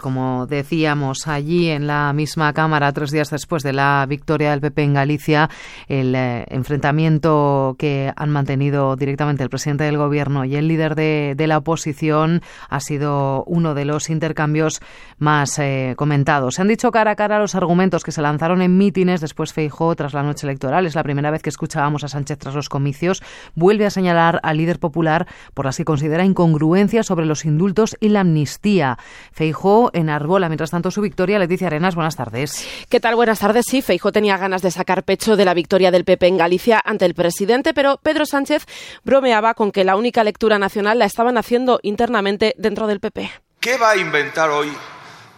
Como decíamos allí en la misma Cámara, tres días después de la victoria del PP en Galicia, el eh, enfrentamiento que han mantenido directamente el presidente del Gobierno y el líder de, la oposición ha sido uno de los intercambios más eh, comentados. Se han dicho cara a cara los argumentos que se lanzaron en mítines después Feijó tras la noche electoral. Es la primera vez que escuchábamos a Sánchez tras los comicios. Vuelve a señalar al líder popular por las que considera incongruencias sobre los indultos y la amnistía. Feijó en Arbola. Mientras tanto, su victoria. Leticia Arenas, buenas tardes. ¿Qué tal? Buenas tardes. Sí, Feijo tenía ganas de sacar pecho de la victoria del PP en Galicia ante el presidente, pero Pedro Sánchez bromeaba con que la única lectura nacional la estaban haciendo internamente dentro del PP. ¿Qué va a inventar hoy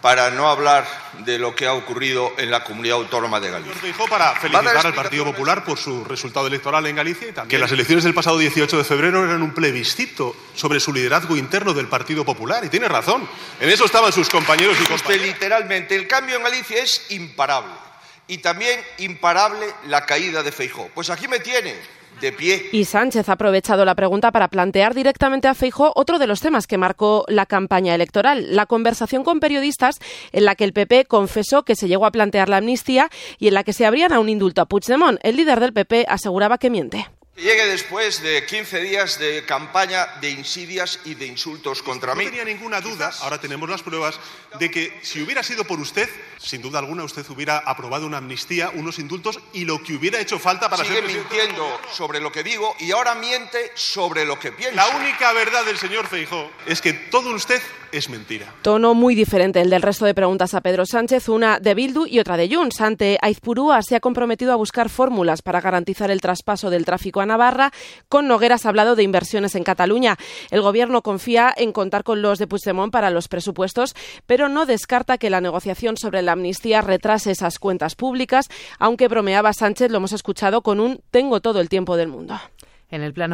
para no hablar de lo que ha ocurrido en la comunidad autónoma de Galicia. Dijo para felicitar al Partido Popular por su resultado electoral en Galicia y también que las elecciones del pasado 18 de febrero eran un plebiscito sobre su liderazgo interno del Partido Popular. Y tiene razón. En eso estaban sus compañeros y compañeras. literalmente, el cambio en Galicia es imparable. Y también imparable la caída de Feijó. Pues aquí me tiene pie. Y Sánchez ha aprovechado la pregunta para plantear directamente a Feijó otro de los temas que marcó la campaña electoral, la conversación con periodistas en la que el PP confesó que se llegó a plantear la amnistía y en la que se abrían a un indulto a Puigdemont. El líder del PP aseguraba que miente. Llegue después de 15 días de campaña de insidias y de insultos contra mí. No tenía ninguna duda, ahora tenemos las pruebas, de que si hubiera sido por usted, sin duda alguna usted hubiera aprobado una amnistía, unos indultos y lo que hubiera hecho falta para Sigue mintiendo sobre lo que digo y ahora miente sobre lo que piensa. La única verdad del señor Feijó es que todo usted es mentira. Tono muy diferente el del resto de preguntas a Pedro Sánchez, una de Bildu y otra de Junts. Ante Aizpurúa se ha comprometido a buscar fórmulas para garantizar el traspaso del tráfico a Navarra. Con Nogueras ha hablado de inversiones en Cataluña. El Gobierno confía en contar con los de Puigdemont para los presupuestos, pero no descarta que la negociación sobre la amnistía retrase esas cuentas públicas, aunque bromeaba Sánchez, lo hemos escuchado, con un tengo todo el tiempo del mundo. En el plano